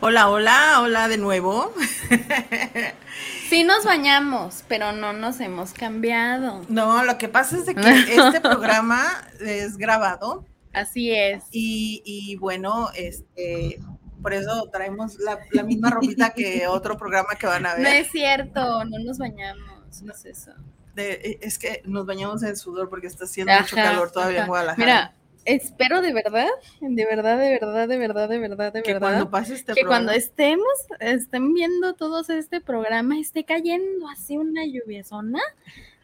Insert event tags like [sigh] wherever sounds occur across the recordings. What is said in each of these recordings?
Hola, hola, hola de nuevo. [laughs] Sí nos bañamos, pero no nos hemos cambiado. No, lo que pasa es de que [laughs] este programa es grabado Así es. y, y bueno, este, por eso traemos la, la misma ropita que [laughs] otro programa que van a No ver. es cierto, no nos bañamos, no es eso. De- es que nos bañamos en sudor porque está haciendo mucho calor todavía en. Guadalajara. Mira, espero de verdad, de verdad, de verdad, de verdad, de verdad, de que verdad. cuando pase este que cuando estemos, estén viendo todos este programa, esté cayendo así una lluviezona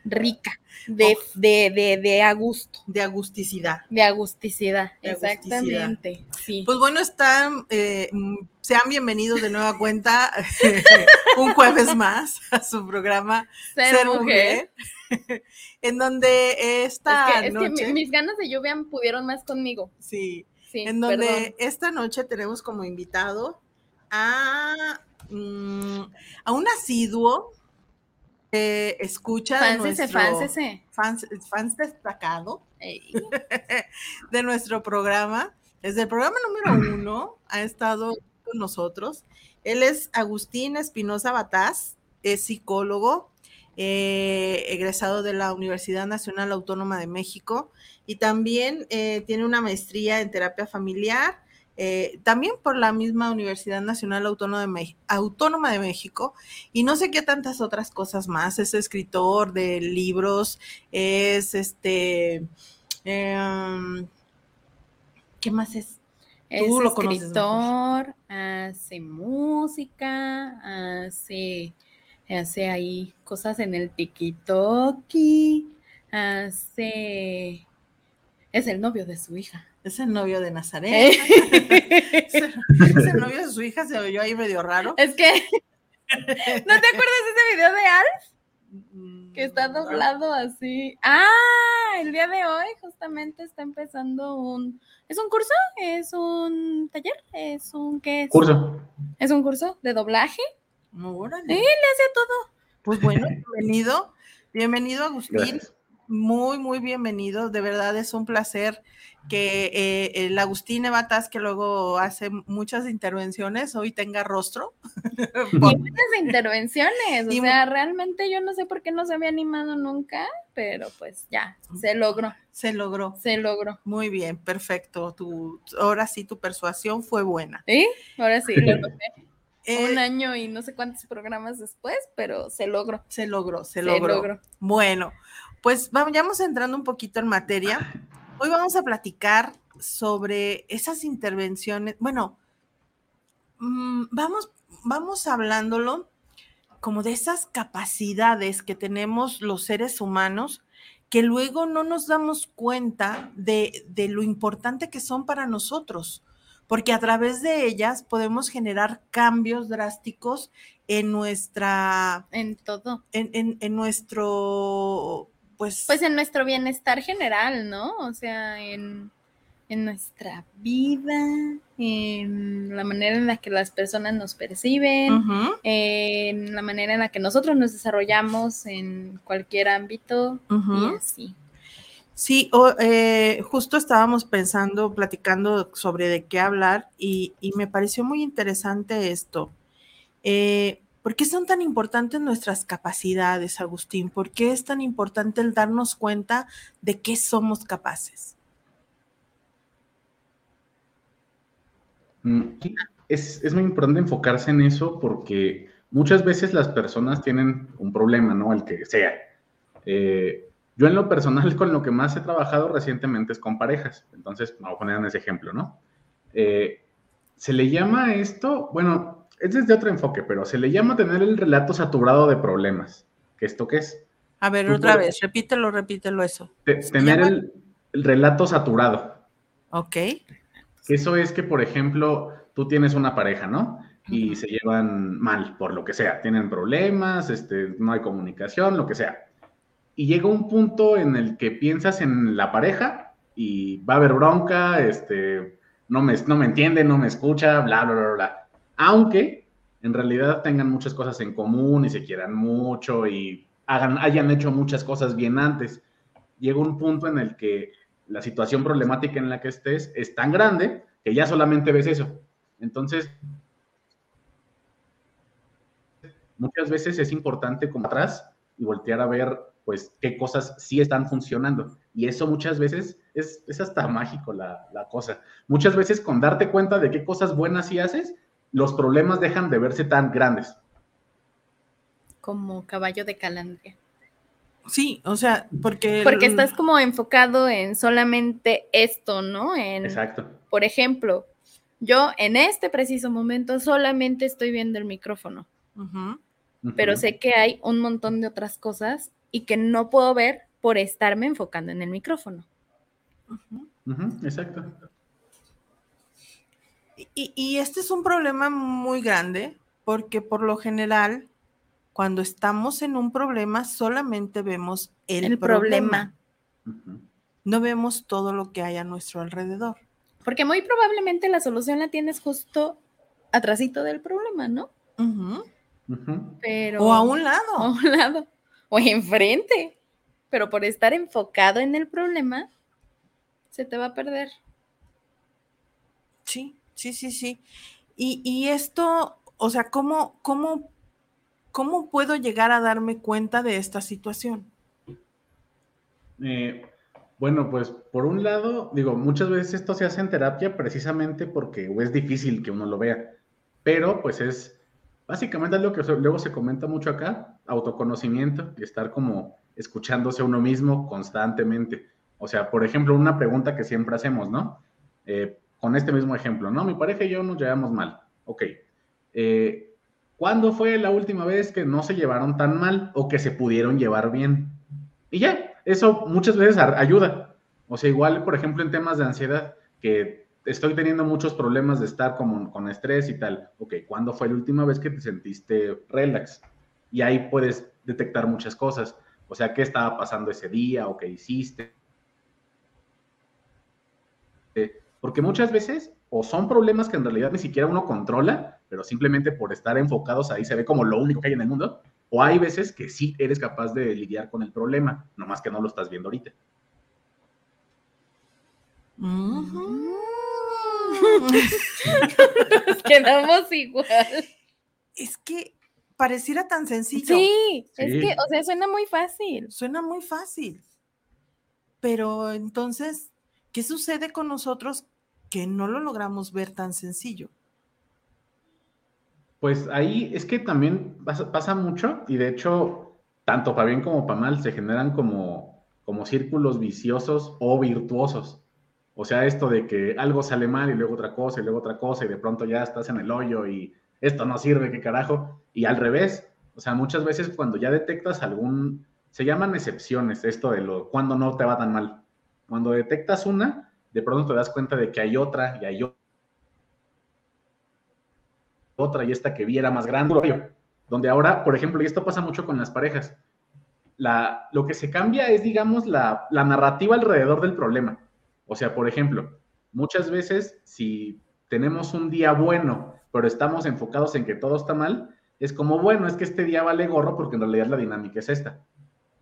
rica, de, Uf. de, de, de a gusto, de agusticidad. de agusticidad. De agusticidad. Exactamente, sí. Pues bueno, están, eh, mm, sean bienvenidos de nueva cuenta [laughs] un jueves más a su programa [laughs] Ser, Ser mujer. Mujer, [laughs] en donde esta es que, es noche, mi- mis ganas de lluvia pudieron más conmigo. sí, Sí, en donde perdón. esta noche tenemos como invitado a, mm, a un asiduo que escucha de nuestro fans, fans destacado Ey, [laughs] de nuestro programa. Desde el programa número uno ha estado con nosotros. Él es Agustín Espinosa Bataz, es psicólogo, eh, egresado de la Universidad Nacional Autónoma de México y también eh, tiene una maestría en terapia familiar, eh, también por la misma Universidad Nacional Autónoma de, Mex- Autónoma de México y no sé qué tantas otras cosas más. Es escritor de libros, es este... em, ¿Qué más es? Es Tú lo conoces escritor, hace música, hace, hace ahí cosas en el TikToki, hace... Es el novio de su hija. Es el novio de Nazaret. ¿Eh? [laughs] Es el es el novio de su hija, se oyó ahí medio raro. Es que, ¿no te acuerdas de ese video de Alf? Que está Mm, doblado así. Ah, el día de hoy justamente está empezando un... ¿Es un curso? ¿Es un taller? ¿Es un qué es? Curso. ¿Es un curso de doblaje? Órale. Sí, le hace todo. Pues bueno, [laughs] bienvenido. Bienvenido, Agustín. Gracias. Muy, muy bienvenido. De verdad es un placer que eh, el Agustín Evatas, que luego hace muchas intervenciones, hoy tenga rostro. [laughs] Y muchas intervenciones. O Y sea, realmente yo no sé por qué no se había animado nunca, pero pues ya, se logró, Se logró. se logró. Muy bien, perfecto. Tu, ahora sí, tu persuasión fue buena. ¿Sí? Ahora sí, lo logré. [laughs] Eh, un año y no sé cuántos programas después, pero se logró. se logró, se Se logró. logró. Bueno, pues vayamos entrando un poquito en materia. Hoy vamos a platicar sobre esas intervenciones. Bueno, mm, vamos, vamos hablándolo como de esas capacidades que tenemos los seres humanos que luego no nos damos cuenta de, de lo importante que son para nosotros, porque a través de ellas podemos generar cambios drásticos en nuestra, En todo. en, en- en nuestro, pues, Pues en nuestro bienestar general, ¿no? O sea, en, en nuestra vida, en la manera en la que las personas nos perciben, en la manera en la que nosotros nos desarrollamos en cualquier ámbito y así. Sí, eh, justo estábamos pensando, platicando sobre de qué hablar y, me pareció muy interesante esto. Eh, ¿Por qué son tan importantes nuestras capacidades, Agustín? ¿Por qué es tan importante el darnos cuenta de qué somos capaces? Mm, Es, es muy importante enfocarse en eso porque muchas veces las personas tienen un problema, ¿no? El que sea. Eh, yo en lo personal [laughs] con lo que más he trabajado recientemente es con parejas. Entonces, vamos a poner en ese ejemplo, ¿no? Eh, se le llama esto, bueno, es desde otro enfoque, pero se le llama tener el relato saturado de problemas. ¿Qué esto qué es? A ver, otra puedes- vez, repítelo, repítelo eso. Te- tener el, el relato saturado. Ok. Eso es que, por ejemplo, tú tienes una pareja, ¿no? Y se llevan mal, por lo que sea. Tienen problemas, este, no hay comunicación, lo que sea. Y llega un punto en el que piensas en la pareja y va a haber bronca, este, no me, no me entiende, no me escucha, bla, bla, bla, bla. Aunque en realidad tengan muchas cosas en común y se quieran mucho y hagan, hayan hecho muchas cosas bien antes. Llega un punto en el que la situación problemática en la que estés es tan grande que ya solamente ves eso. Entonces, muchas veces es importante como atrás y voltear a ver, pues, qué cosas sí están funcionando. Y eso muchas veces es, es hasta mágico la, la cosa. Muchas veces con darte cuenta de qué cosas buenas sí haces, los problemas dejan de verse tan grandes. Como caballo de calandria. Sí, o sea, porque... Porque estás como enfocado en solamente esto, ¿no? En, Exacto. por ejemplo, yo en este preciso momento solamente estoy viendo el micrófono, pero sé que hay un montón de otras cosas y que no puedo ver por estarme enfocando en el micrófono. Ujú, Exacto. Y, y este es un problema muy grande porque por lo general, cuando estamos en un problema, solamente vemos el, El, problema. No vemos todo lo que hay a nuestro alrededor. Porque muy probablemente la solución la tienes justo atrásito del problema, ¿no? Ujú. Pero O a un lado. a un lado o enfrente. Pero por estar enfocado en el problema, se te va a perder. Sí, sí, sí, sí. Y, y esto, o sea, ¿cómo, cómo, ¿cómo puedo llegar a darme cuenta de esta situación? Eh, bueno, pues por un lado, digo, muchas veces esto se hace en terapia precisamente porque es difícil que uno lo vea, pero pues es básicamente algo que luego se comenta mucho acá, autoconocimiento y estar como escuchándose a uno mismo constantemente. O sea, por ejemplo, una pregunta que siempre hacemos, ¿no? Eh, con este mismo ejemplo, ¿no? Mi pareja y yo nos llevamos mal. Ok. Eh, ¿Cuándo fue la última vez que no se llevaron tan mal o que se pudieron llevar bien? Y ya, eso muchas veces ayuda. O sea, igual, por ejemplo, en temas de ansiedad, que estoy teniendo muchos problemas de estar como, con estrés y tal. Ok, ¿cuándo fue la última vez que te sentiste relax? Y ahí puedes detectar muchas cosas. O sea, ¿qué estaba pasando ese día o qué hiciste? Porque muchas veces o son problemas que en realidad ni siquiera uno controla, pero simplemente por estar enfocados ahí se ve como lo único que hay en el mundo, o hay veces que sí eres capaz de lidiar con el problema, nomás que no lo estás viendo ahorita. [laughs] quedamos igual. Es que pareciera tan sencillo. Sí, es que, o sea, suena muy fácil. Suena muy fácil. Pero entonces, ¿qué sucede con nosotros que no lo logramos ver tan sencillo? Pues ahí es que también pasa, mucho y de hecho, tanto para bien como para mal, se generan como, como círculos viciosos o virtuosos. O sea, esto de que algo sale mal y luego otra cosa y luego otra cosa y de pronto ya estás en el hoyo y esto no sirve, qué carajo. Y al revés, o sea, muchas veces cuando ya detectas algún, se llaman excepciones, esto de lo, cuando no te va tan mal. Cuando detectas una, de pronto te das cuenta de que hay otra y hay otra y esta que viera más grande. Donde ahora, por ejemplo, y esto pasa mucho con las parejas, la, lo que se cambia es, digamos, la, la narrativa alrededor del problema. O sea, por ejemplo, muchas veces si tenemos un día bueno, pero estamos enfocados en que todo está mal, es como, bueno, es que este día vale gorro porque en realidad la dinámica es esta.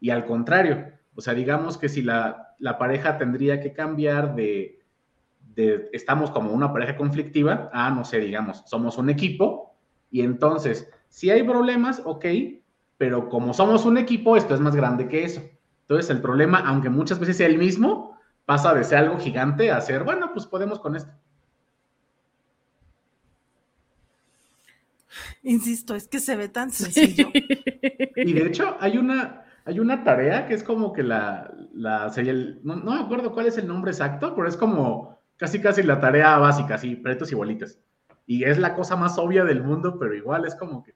Y al contrario, o sea, digamos que si la, pareja tendría que cambiar de, de, estamos como una pareja conflictiva, a, no sé, digamos, somos un equipo, y entonces, si hay problemas, ok, pero como somos un equipo, esto es más grande que eso. Entonces, el problema, aunque muchas veces sea el mismo, pasa de ser algo gigante a ser, bueno, pues podemos con esto. Insisto, es que se ve tan sencillo. Y de hecho, hay una, hay una tarea que es como que la, la no, no, me acuerdo cuál es el nombre exacto, pero es como casi casi la tarea básica, así, pretos y bolitas. Y es la cosa más obvia del mundo, pero igual es como que.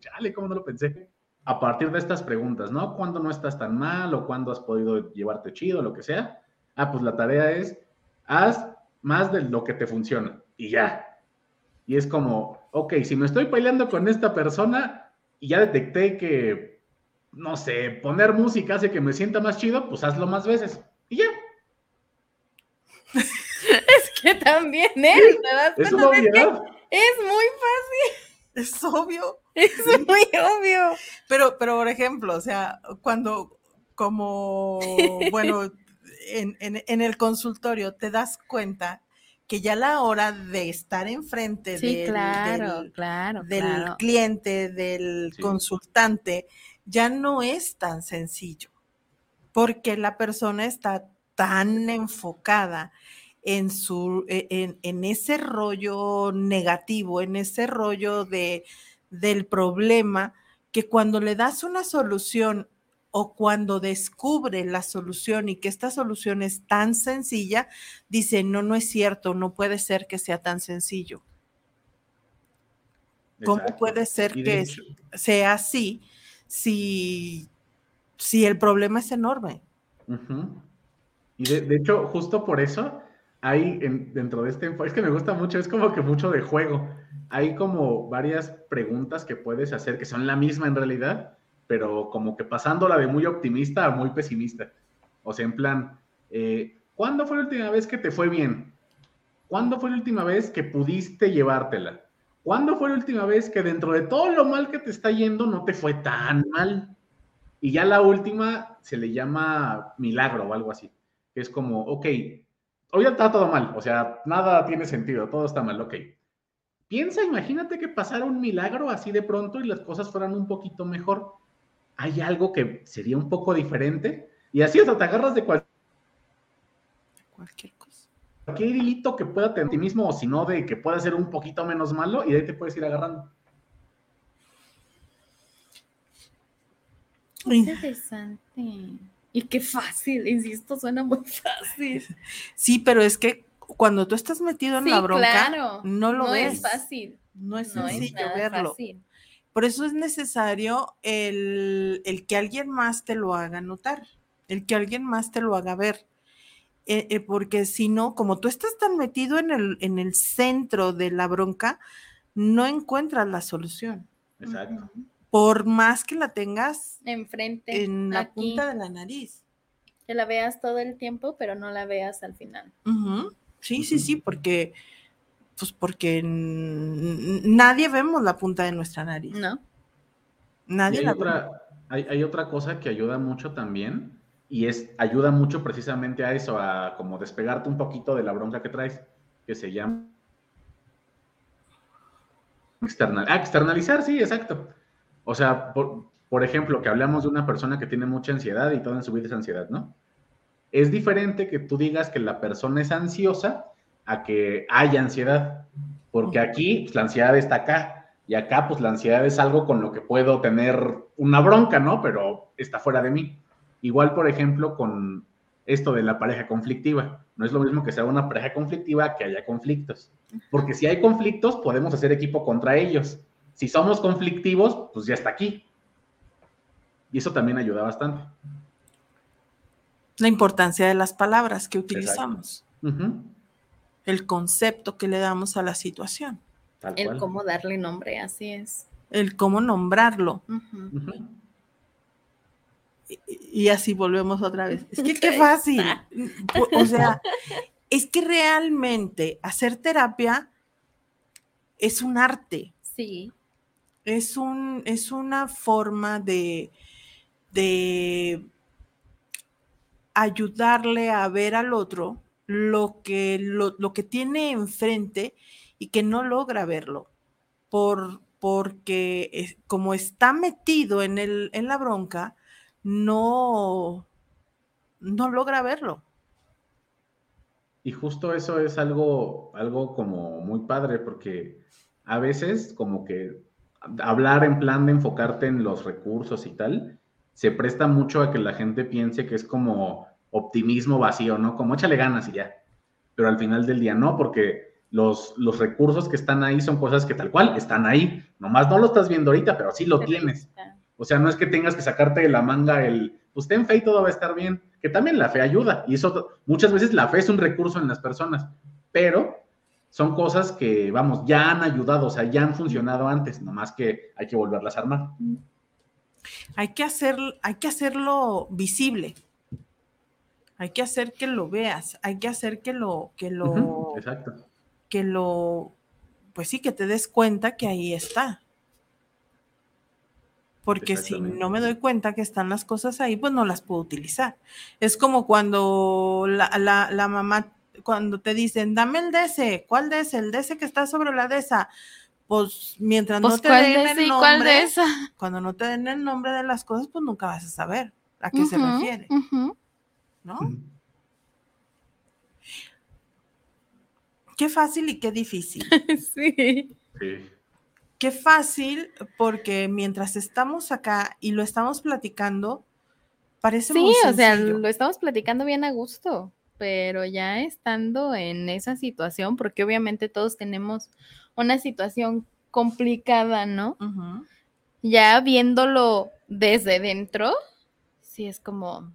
Chale, ¿cómo no lo pensé? A partir de estas preguntas, ¿no? ¿Cuándo no estás tan mal o cuándo has podido llevarte chido, lo que sea? Ah, pues la tarea es, haz más de lo que te funciona y ya. Y es como, ok, si me estoy peleando con esta persona y ya detecté que, no sé, poner música hace que me sienta más chido, pues hazlo más veces y ya. [laughs] es que también, ¿eh? Es una obviedad. Es muy fácil. Es obvio. [laughs] Es muy obvio. Pero, pero, por ejemplo, o sea, cuando, como, [laughs] bueno, en, en, el consultorio te das cuenta que ya la hora de estar enfrente del, claro, claro, del cliente, del consultante, ya no es tan sencillo, porque la persona está tan enfocada en, su, e, en, ese rollo negativo, en ese rollo de, del problema, que cuando le das una solución o cuando descubre la solución y que esta solución es tan sencilla, dice, no, no es cierto, no puede ser que sea tan sencillo. ¿Cómo puede ser que sea así si, si el problema es enorme? Y de, de, hecho, justo por eso, hay dentro de este enfoque, es que me gusta mucho, es como que mucho de juego. Hay como varias preguntas que puedes hacer que son la misma en realidad, pero como que pasándola de muy optimista a muy pesimista. O sea, en plan, eh, ¿cuándo fue la última vez que te fue bien? ¿Cuándo fue la última vez que pudiste llevártela? ¿Cuándo fue la última vez que dentro de todo lo mal que te está yendo no te fue tan mal? Y ya la última se le llama milagro o algo así, es como, ok, hoy está todo mal, o sea, nada tiene sentido, todo está mal, ok. Piensa, imagínate que pasara un milagro así de pronto y las cosas fueran un poquito mejor. Hay algo que sería un poco diferente. Y así, o sea, te agarras de cualquier Cualquier cosa. cualquier hilito que pueda tener ti mismo, o si no, de que pueda ser un poquito menos malo, y de ahí te puedes ir agarrando. Interesante. Y qué fácil, insisto, suena muy fácil. Sí, pero es que cuando tú estás metido en Sí, la bronca, claro. no lo no ves. es fácil. No es No es sencillo verlo. fácil. Por eso es necesario el, el que alguien más te lo haga notar, el que alguien más te lo haga ver. Eh, eh, porque si no, como tú estás tan metido en el, en el centro de la bronca, no encuentras la solución. Exacto. Por más que la tengas Enfrente. en la aquí, punta de la nariz. Que la veas todo el tiempo, pero no la veas al final. Ujú. Sí, sí, sí, porque, pues porque nadie vemos la punta de nuestra nariz. ¿No? Nadie hay la ve. otra, hay, hay otra cosa que ayuda mucho también, y es, ayuda mucho precisamente a eso, a como despegarte un poquito de la bronca que traes, que se llama external, ah, externalizar, sí, exacto. O sea, por, por ejemplo, que hablamos de una persona que tiene mucha ansiedad y todo en su vida es ansiedad, ¿no? Es diferente que tú digas que la persona es ansiosa a que haya ansiedad, porque aquí pues, la ansiedad está acá y acá pues la ansiedad es algo con lo que puedo tener una bronca, ¿no? Pero está fuera de mí. Igual, por ejemplo, con esto de la pareja conflictiva. No es lo mismo que sea una pareja conflictiva que haya conflictos. Porque si hay conflictos, podemos hacer equipo contra ellos. Si somos conflictivos, pues ya está aquí. Y eso también ayuda bastante. La importancia de las palabras que utilizamos, el concepto que le damos a la situación, tal El cual. cómo darle nombre, así es. el cómo nombrarlo. Y- Y así volvemos otra vez. Es que [laughs] qué fácil. O sea, es que realmente hacer terapia es un arte. Sí, es, un, es una forma de, de ayudarle a ver al otro lo que, lo, lo que tiene enfrente y que no logra verlo. Por, porque como está metido en, el, en la bronca, no, no logra verlo. Y justo eso es algo, algo como muy padre, porque a veces como que hablar en plan de enfocarte en los recursos y tal, se presta mucho a que la gente piense que es como optimismo vacío, ¿no? Como échale ganas y ya. Pero al final del día no, porque los, los recursos que están ahí son cosas que tal cual están ahí. Nomás no lo estás viendo ahorita, pero sí lo tienes. O sea, no es que tengas que sacarte de la manga el, pues ten fe y todo va a estar bien, que también la fe ayuda. Y eso, muchas veces la fe es un recurso en las personas, pero son cosas que, vamos, ya han ayudado, o sea, ya han funcionado antes, nomás que hay que volverlas a armar. Hay que, hacer, hay que hacerlo visible. Hay que hacer que lo veas. Hay que hacer que lo, que lo, Exacto. que lo, pues sí, que te des cuenta que ahí está. Porque si no me doy cuenta que están las cosas ahí, pues no las puedo utilizar. Es como cuando la, la- la mamá, cuando te dicen, dame el DS, ¿cuál DS? El DS que está sobre la DESA. Pues mientras Pues, no te ¿cuál den de el nombre, esa? cuando no te den el nombre de las cosas, pues nunca vas a saber a qué se refiere. ¿no? Qué fácil y qué difícil. [laughs] Sí. Sí. Qué fácil, porque mientras estamos acá y lo estamos platicando, parece Sí, muy o sea, sencillo. lo estamos platicando bien a gusto, pero ya estando en esa situación, porque obviamente todos tenemos una situación complicada, ¿no? Ya viéndolo desde dentro, sí es como,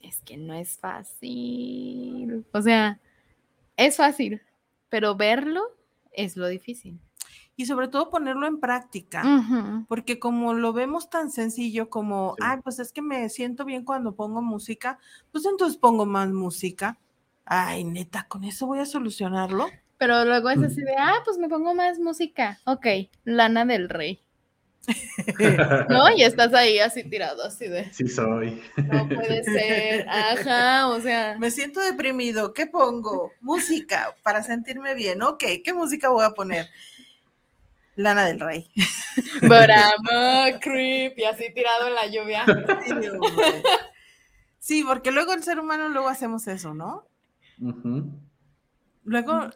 es que no es fácil. O sea, es fácil, pero verlo es lo difícil. Y sobre todo ponerlo en práctica, porque como lo vemos tan sencillo como, Sí. ay, pues es que me siento bien cuando pongo música, pues entonces pongo más música. Ay, neta, con eso voy a solucionarlo. Pero luego es así de, ah, pues me pongo más música. Ok, Lana del Rey. [laughs] ¿No? Y estás ahí así tirado, así de, Sí soy. no puede ser. Ajá, o sea. Me siento deprimido, ¿qué pongo? Música para sentirme bien, ok, ¿qué música voy a poner? Lana del Rey. [laughs] A creep. Y así tirado en la lluvia. Sí, porque luego el ser humano luego hacemos eso, ¿no? Ujú. Luego,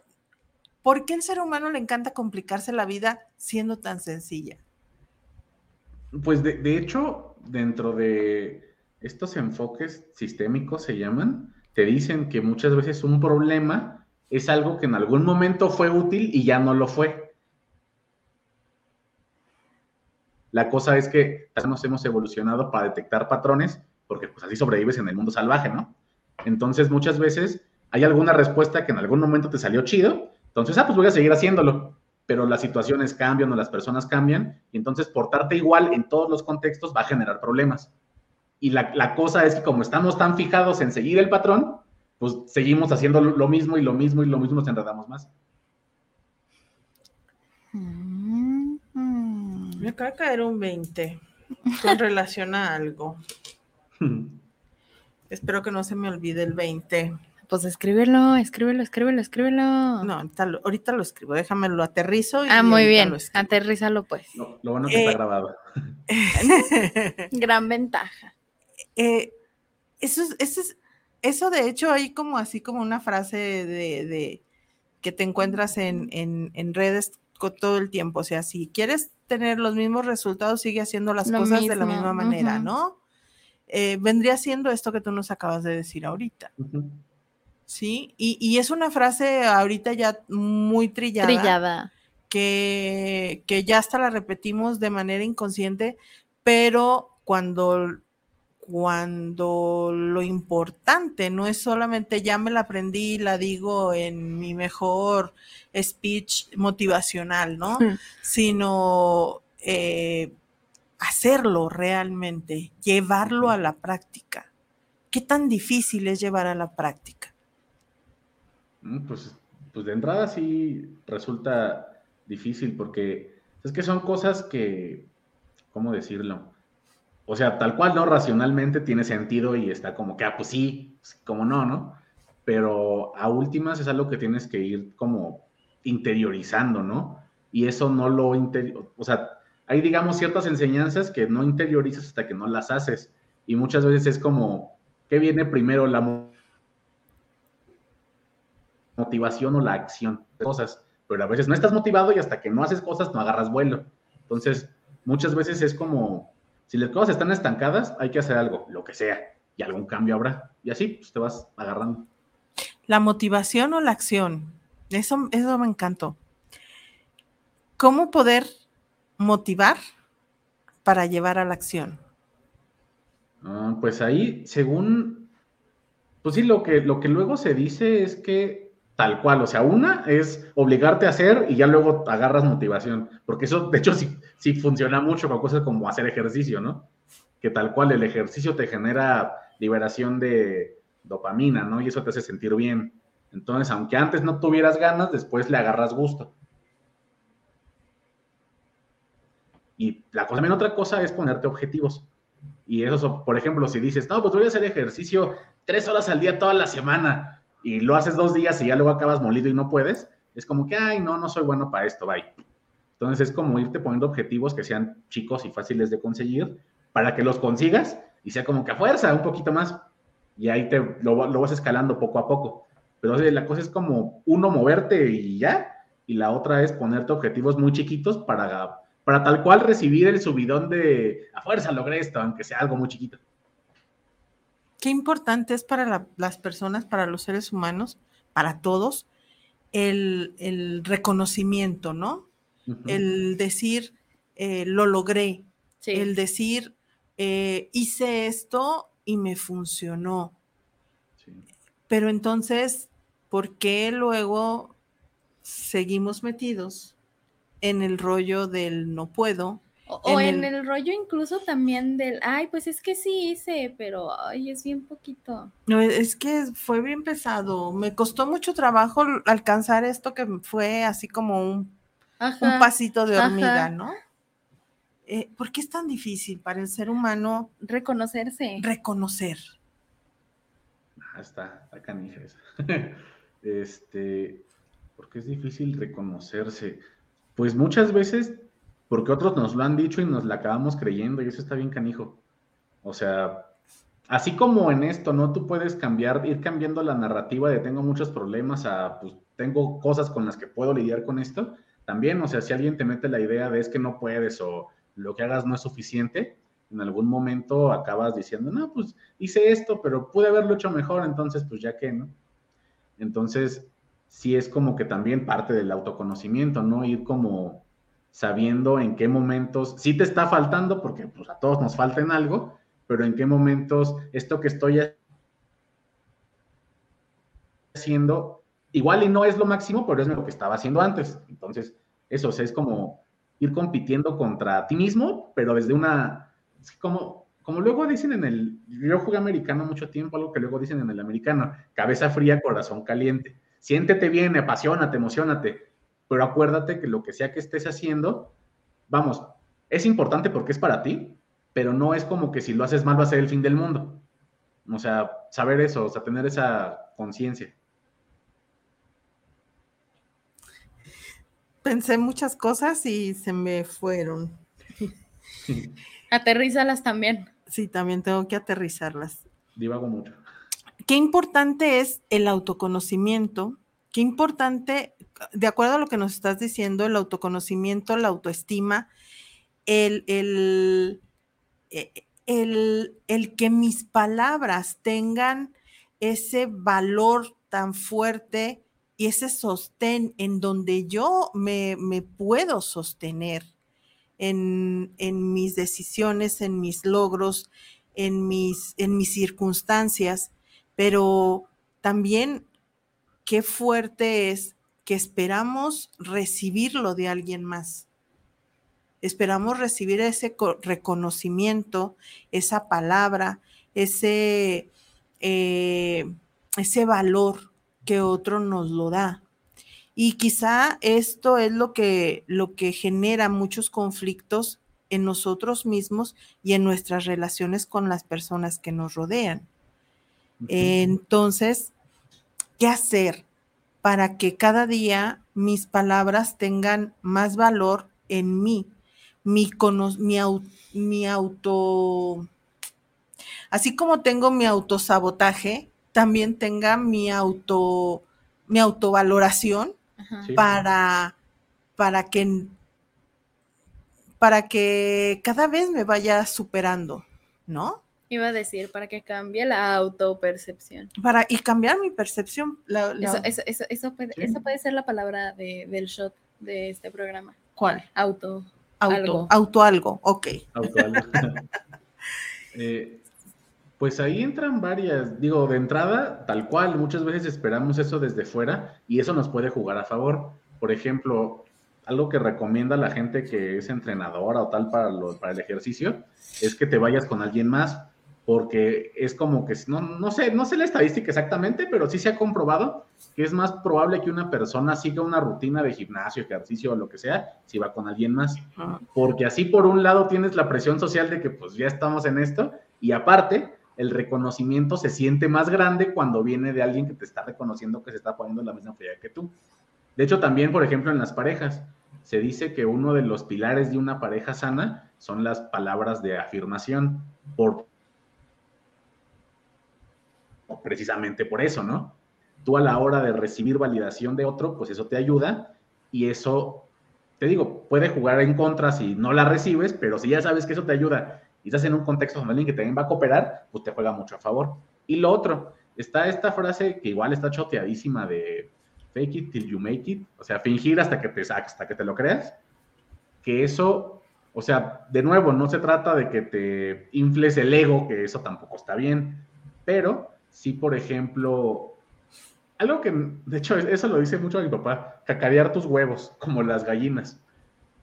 ¿por qué el ser humano le encanta complicarse la vida siendo tan sencilla? Pues de, de hecho, dentro de estos enfoques sistémicos se llaman, te dicen que muchas veces un problema es algo que en algún momento fue útil y ya no lo fue. La cosa es que nos hemos evolucionado para detectar patrones, porque pues así sobrevives en el mundo salvaje, ¿no? Entonces muchas veces hay alguna respuesta que en algún momento te salió chido, entonces, ah, pues voy a seguir haciéndolo, pero las situaciones cambian o las personas cambian, y entonces portarte igual en todos los contextos va a generar problemas. Y la, la cosa es que como estamos tan fijados en seguir el patrón, pues seguimos haciendo lo mismo y lo mismo y lo mismo, nos enredamos más. Mm. Me acaba de caer un 20 con relación a algo. [laughs] Espero que no se me olvide el 20. Pues escríbelo, escríbelo, escríbelo, escríbelo. No, ahorita lo, ahorita lo escribo, déjame lo aterrizo. y ah, muy bien. lo. Aterrízalo, pues. Lo, lo bueno que Eh, está grabado. [laughs] Gran ventaja. Eh, eso, es, eso, es- eso de hecho hay como así como una frase de, de- que te encuentras en, en- en redes todo el tiempo. O sea, si quieres tener los mismos resultados, sigue haciendo las Lo cosas de la misma manera. ¿no? Eh, vendría siendo esto que tú nos acabas de decir ahorita, Ujú. ¿Sí? Y, y es una frase ahorita ya muy trillada. Trillada. que, que ya hasta la repetimos de manera inconsciente, pero cuando, cuando lo importante no es solamente ya me la aprendí y la digo en mi mejor speech motivacional, ¿no? Mm. Sino eh, hacerlo realmente, llevarlo a la práctica. ¿Qué tan difícil es llevar a la práctica? Mm, Pues, pues de entrada sí resulta difícil porque es que son cosas que, ¿cómo decirlo? O sea, tal cual, ¿no? Racionalmente tiene sentido y está como que, ah, pues sí, pues, como no, ¿no? Pero a últimas es algo que tienes que ir como interiorizando, ¿no? Y eso no lo interior, o sea, hay digamos ciertas enseñanzas que no interiorizas hasta que no las haces. Y muchas veces es como, ¿qué viene primero? La motivación o la acción de cosas, pero a veces no estás motivado y hasta que no haces cosas no agarras vuelo. Entonces, muchas veces es como, si las cosas están estancadas, hay que hacer algo, lo que sea, y algún cambio habrá. Y así, pues te vas agarrando. ¿La motivación o la acción? Eso, eso me encantó. ¿Cómo poder motivar para llevar a la acción? Ah, pues ahí, según, pues sí, lo que, lo que luego se dice es que tal cual, o sea, una es obligarte a hacer y ya luego agarras motivación, porque eso, de hecho, [laughs] sí, sí funciona mucho con cosas como hacer ejercicio, ¿no? Que tal cual el ejercicio te genera liberación de dopamina, ¿no? Y eso te hace sentir bien. Entonces, aunque antes no tuvieras ganas, después le agarras gusto. Y la cosa, también otra cosa es ponerte objetivos. Y eso, so- por ejemplo, si dices, no, pues voy a hacer ejercicio tres horas al día toda la semana y lo haces dos días y ya luego acabas molido y no puedes, es como que, ay, no, no soy bueno para esto, bye. Entonces es como irte poniendo objetivos que sean chicos y fáciles de conseguir para que los consigas y sea como que a fuerza, un poquito más. Y ahí te lo, lo vas escalando poco a poco. Pero o la cosa es como uno moverte y ya, y la otra es ponerte objetivos muy chiquitos para, para tal cual recibir el subidón de a fuerza logré esto, aunque sea algo muy chiquito. Qué importante es para la- las personas, para los seres humanos, para todos, el, el reconocimiento, ¿no? El decir, eh, lo logré, Sí. el decir, eh, hice esto y me funcionó. Sí. Pero entonces, ¿por qué luego seguimos metidos en el rollo del no puedo? O, o en en, el- el... rollo incluso también del, ay, pues es que sí hice, pero ay, es bien poquito. No, es que fue bien pesado. Me costó mucho trabajo alcanzar esto que fue así como un, un pasito de ajá. hormiga, ¿no? Eh, ¿Por qué es tan difícil para el ser humano Reconocerse. reconocer? Ah, está, está canija esa. [laughs] Este, porque es difícil reconocerse. Pues muchas veces, porque otros nos lo han dicho y nos la acabamos creyendo, y eso está bien canijo. O sea, así como en esto, ¿no? Tú puedes cambiar, ir cambiando la narrativa de tengo muchos problemas a, pues, tengo cosas con las que puedo lidiar con esto. También, o sea, si alguien te mete la idea de es que no puedes o lo que hagas no es suficiente, en algún momento acabas diciendo, no, pues hice esto, pero pude haberlo hecho mejor, entonces, pues ya que, ¿no? Entonces, sí es como que también parte del autoconocimiento, ¿no? Ir como sabiendo en qué momentos, sí te está faltando, porque pues a todos nos falta en algo, pero en qué momentos esto que estoy haciendo, igual y no es lo máximo, pero es lo que estaba haciendo antes. Entonces, eso es como ir compitiendo contra ti mismo, pero desde una, como, como luego dicen en el, yo jugué americano mucho tiempo, algo que luego dicen en el americano, cabeza fría, corazón caliente. Siéntete bien, apasionate, emocionate, pero acuérdate que lo que sea que estés haciendo, vamos, es importante porque es para ti, pero no es como que si lo haces mal va a ser el fin del mundo. O sea, saber eso, o sea, tener esa conciencia. Pensé muchas cosas y se me fueron. [laughs] Aterrízalas también. Sí, también tengo que aterrizarlas. Divago mucho. Qué importante es el autoconocimiento, qué importante, de acuerdo a lo que nos estás diciendo, el autoconocimiento, la autoestima, el, el, eh, el, el que mis palabras tengan ese valor tan fuerte y ese sostén en donde yo me, me puedo sostener en, en, mis decisiones, en mis logros, en mis, en mis circunstancias, pero también qué fuerte es que esperamos recibirlo de alguien más. Esperamos recibir ese reconocimiento, esa palabra, ese, eh, ese valor que otro nos lo da. Y quizá esto es lo que, lo que genera muchos conflictos en nosotros mismos y en nuestras relaciones con las personas que nos rodean. Entonces, ¿qué hacer para que cada día mis palabras tengan más valor en mí? Mi, mi, mi auto, así como tengo mi autosabotaje, también tenga mi auto, mi autovaloración sí. para, para que para que cada vez me vaya superando, ¿no? Iba a decir, para que cambie la autopercepción. Para, y cambiar mi percepción. La, la... Eso, eso, eso, eso, puede, sí. eso puede ser la palabra de, del shot de este programa. ¿Cuál? Auto. Auto algo. Auto algo, ok. Auto algo. [laughs] eh, pues ahí entran varias, digo, de entrada, tal cual, muchas veces esperamos eso desde fuera y eso nos puede jugar a favor. Por ejemplo, algo que recomienda la gente que es entrenadora o tal para, lo, para el ejercicio es que te vayas con alguien más, porque es como que, no, no sé, no sé la estadística exactamente, pero sí se ha comprobado que es más probable que una persona siga una rutina de gimnasio, ejercicio o lo que sea, si va con alguien más. Porque así por un lado tienes la presión social de que pues ya estamos en esto y aparte el reconocimiento se siente más grande cuando viene de alguien que te está reconociendo que se está poniendo la misma frialdad que tú. De hecho, también, por ejemplo, en las parejas, se dice que uno de los pilares de una pareja sana son las palabras de afirmación, por precisamente por eso, ¿no? Tú a la hora de recibir validación de otro, pues eso te ayuda y eso, te digo, puede jugar en contra si no la recibes, pero si ya sabes que eso te ayuda y estás en un contexto con alguien que también va a cooperar, pues te juega mucho a favor. Y lo otro, está esta frase que igual está choteadísima de fake it till you make it, o sea, fingir hasta que te hasta que te lo creas, que eso, o sea, de nuevo, no se trata de que te infles el ego, que eso tampoco está bien, pero sí, por ejemplo, algo que, de hecho, eso lo dice mucho mi papá, cacarear tus huevos, como las gallinas,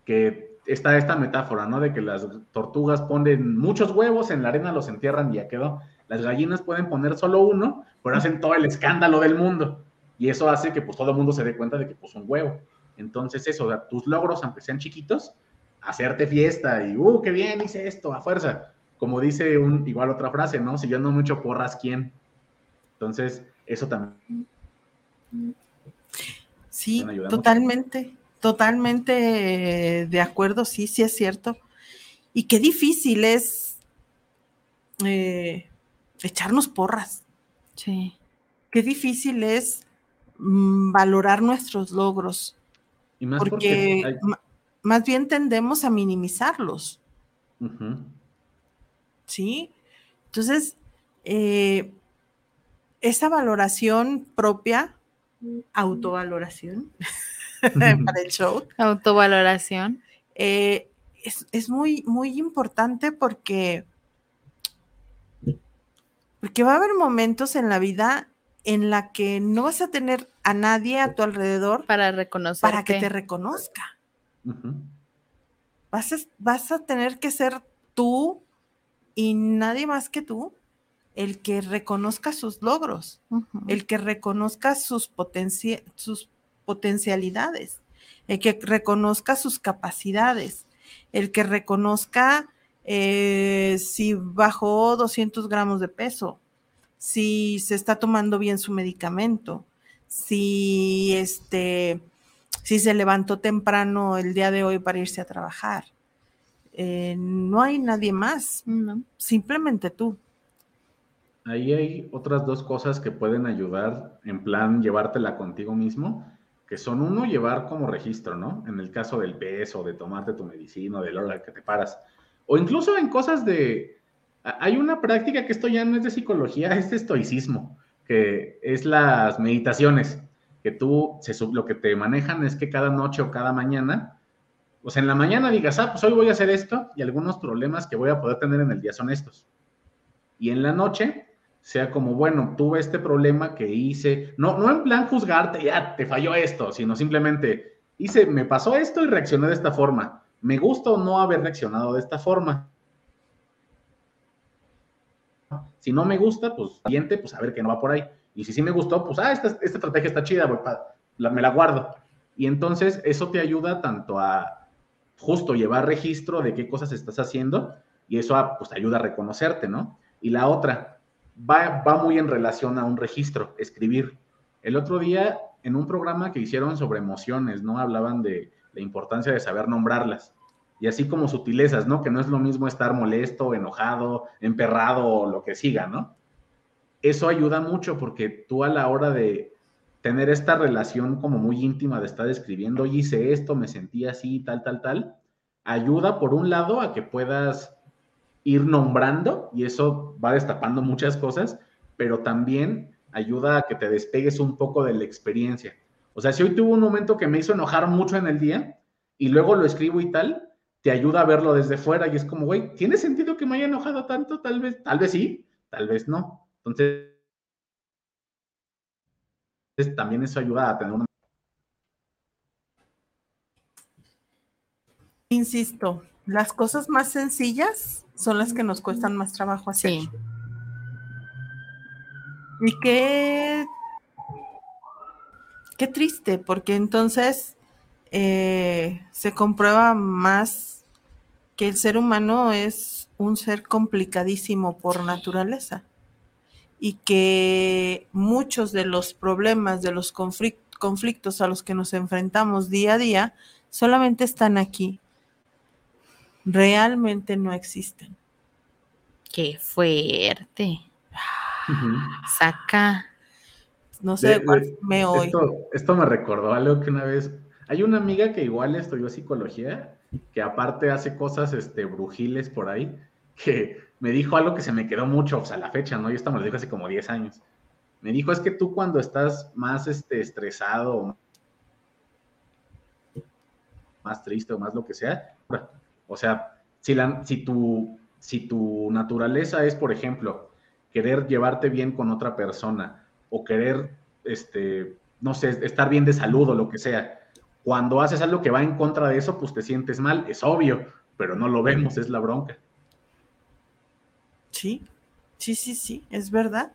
que está esta metáfora, ¿no? De que las tortugas ponen muchos huevos, en la arena los entierran y ya quedó. Las gallinas pueden poner solo uno, pero hacen todo el escándalo del mundo. Y eso hace que pues todo el mundo se dé cuenta de que puso un huevo. Entonces eso, tus logros, aunque sean chiquitos, hacerte fiesta y, uh, qué bien, hice esto, a fuerza. Como dice un, igual otra frase, ¿no? Si yo no mucho porras, ¿quién? Entonces, eso también. Sí, totalmente, totalmente eh, de acuerdo, sí, sí es cierto. Y qué difícil es eh, echarnos porras. Sí. Qué difícil es mm, valorar nuestros logros, Y más porque porque, hay- ma- más bien tendemos a minimizarlos. ¿sí? Entonces, eh, esa valoración propia, autovaloración [laughs] para el show, Autovaloración. eh, es, es muy, muy importante porque, porque va a haber momentos en la vida en la que no vas a tener a nadie a tu alrededor Para reconocer. para que te reconozca. Vas a, vas a tener que ser tú y nadie más que tú el que reconozca sus logros, el que reconozca sus, potencia- sus potencialidades, el que reconozca sus capacidades, el que reconozca eh, si bajó 200 gramos de peso, si se está tomando bien su medicamento, si este, si se levantó temprano el día de hoy para irse a trabajar. Eh, no hay nadie más, No. simplemente tú. Ahí hay otras dos cosas que pueden ayudar en plan llevártela contigo mismo, que son uno, llevar como registro, ¿no? En el caso del peso, de tomarte tu medicina, de la hora que te paras. O incluso en cosas de... Hay una práctica que esto ya no es de psicología, [laughs] es de estoicismo, que es las meditaciones, que tú, se, lo que te manejan es que cada noche o cada mañana, o sea, en la mañana digas, ah, pues hoy voy a hacer esto y algunos problemas que voy a poder tener en el día son estos. Y en la noche sea como, bueno, tuve este problema que hice, no, no en plan juzgarte, ya te falló esto, sino simplemente hice, me pasó esto y reaccioné de esta forma. Me gusta o no haber reaccionado de esta forma. Si no me gusta, pues siguiente, pues a ver que no va por ahí. Y si sí me gustó, pues, ah, esta, estrategia está chida, me la guardo. Y entonces eso te ayuda tanto a justo llevar registro de qué cosas estás haciendo y eso ah, pues te ayuda a reconocerte, ¿no? Y la otra, va, va muy en relación a un registro, escribir. El otro día, en un programa que hicieron sobre emociones, ¿no? Hablaban de la importancia de saber nombrarlas. Y así como sutilezas, ¿no? Que no es lo mismo estar molesto, enojado, emperrado o lo que siga, ¿no? Eso ayuda mucho porque tú a la hora de tener esta relación como muy íntima de estar escribiendo, oye, hice esto, me sentí así, tal, tal, tal, ayuda por un lado a que puedas ir nombrando y eso va destapando muchas cosas, pero también ayuda a que te despegues un poco de la experiencia. O sea, si hoy tuve un momento que me hizo enojar mucho en el día y luego lo escribo y tal, te ayuda a verlo desde fuera y es como, güey, ¿tiene sentido que me haya enojado tanto? Tal vez, tal vez sí, tal vez no. Entonces, también eso ayuda a tener una... Insisto, las cosas más sencillas son las que nos cuestan más trabajo hacer. Sí. Y qué, qué triste, porque entonces eh, se comprueba más que el ser humano es un ser complicadísimo por naturaleza y que muchos de los problemas, de los conflic- conflictos a los que nos enfrentamos día a día, solamente están aquí. Realmente no existen. Qué fuerte. Saca. No sé De- de cuál de- me hoy. Esto, esto me recordó algo que una vez. Hay una amiga que igual estudió psicología, que aparte hace cosas este, brujiles por ahí, que me dijo algo que se me quedó mucho, o sea, la fecha, ¿no? Yo esto me lo dijo hace como 10 años. Me dijo, es que tú cuando estás más este, estresado, más triste o más lo que sea, o sea, si, la, si, tu, si tu naturaleza es, por ejemplo, querer llevarte bien con otra persona o querer, este, no sé, estar bien de salud o lo que sea, cuando haces algo que va en contra de eso, pues te sientes mal, es obvio, pero no lo vemos, es la bronca. Sí, sí, sí, sí, es verdad.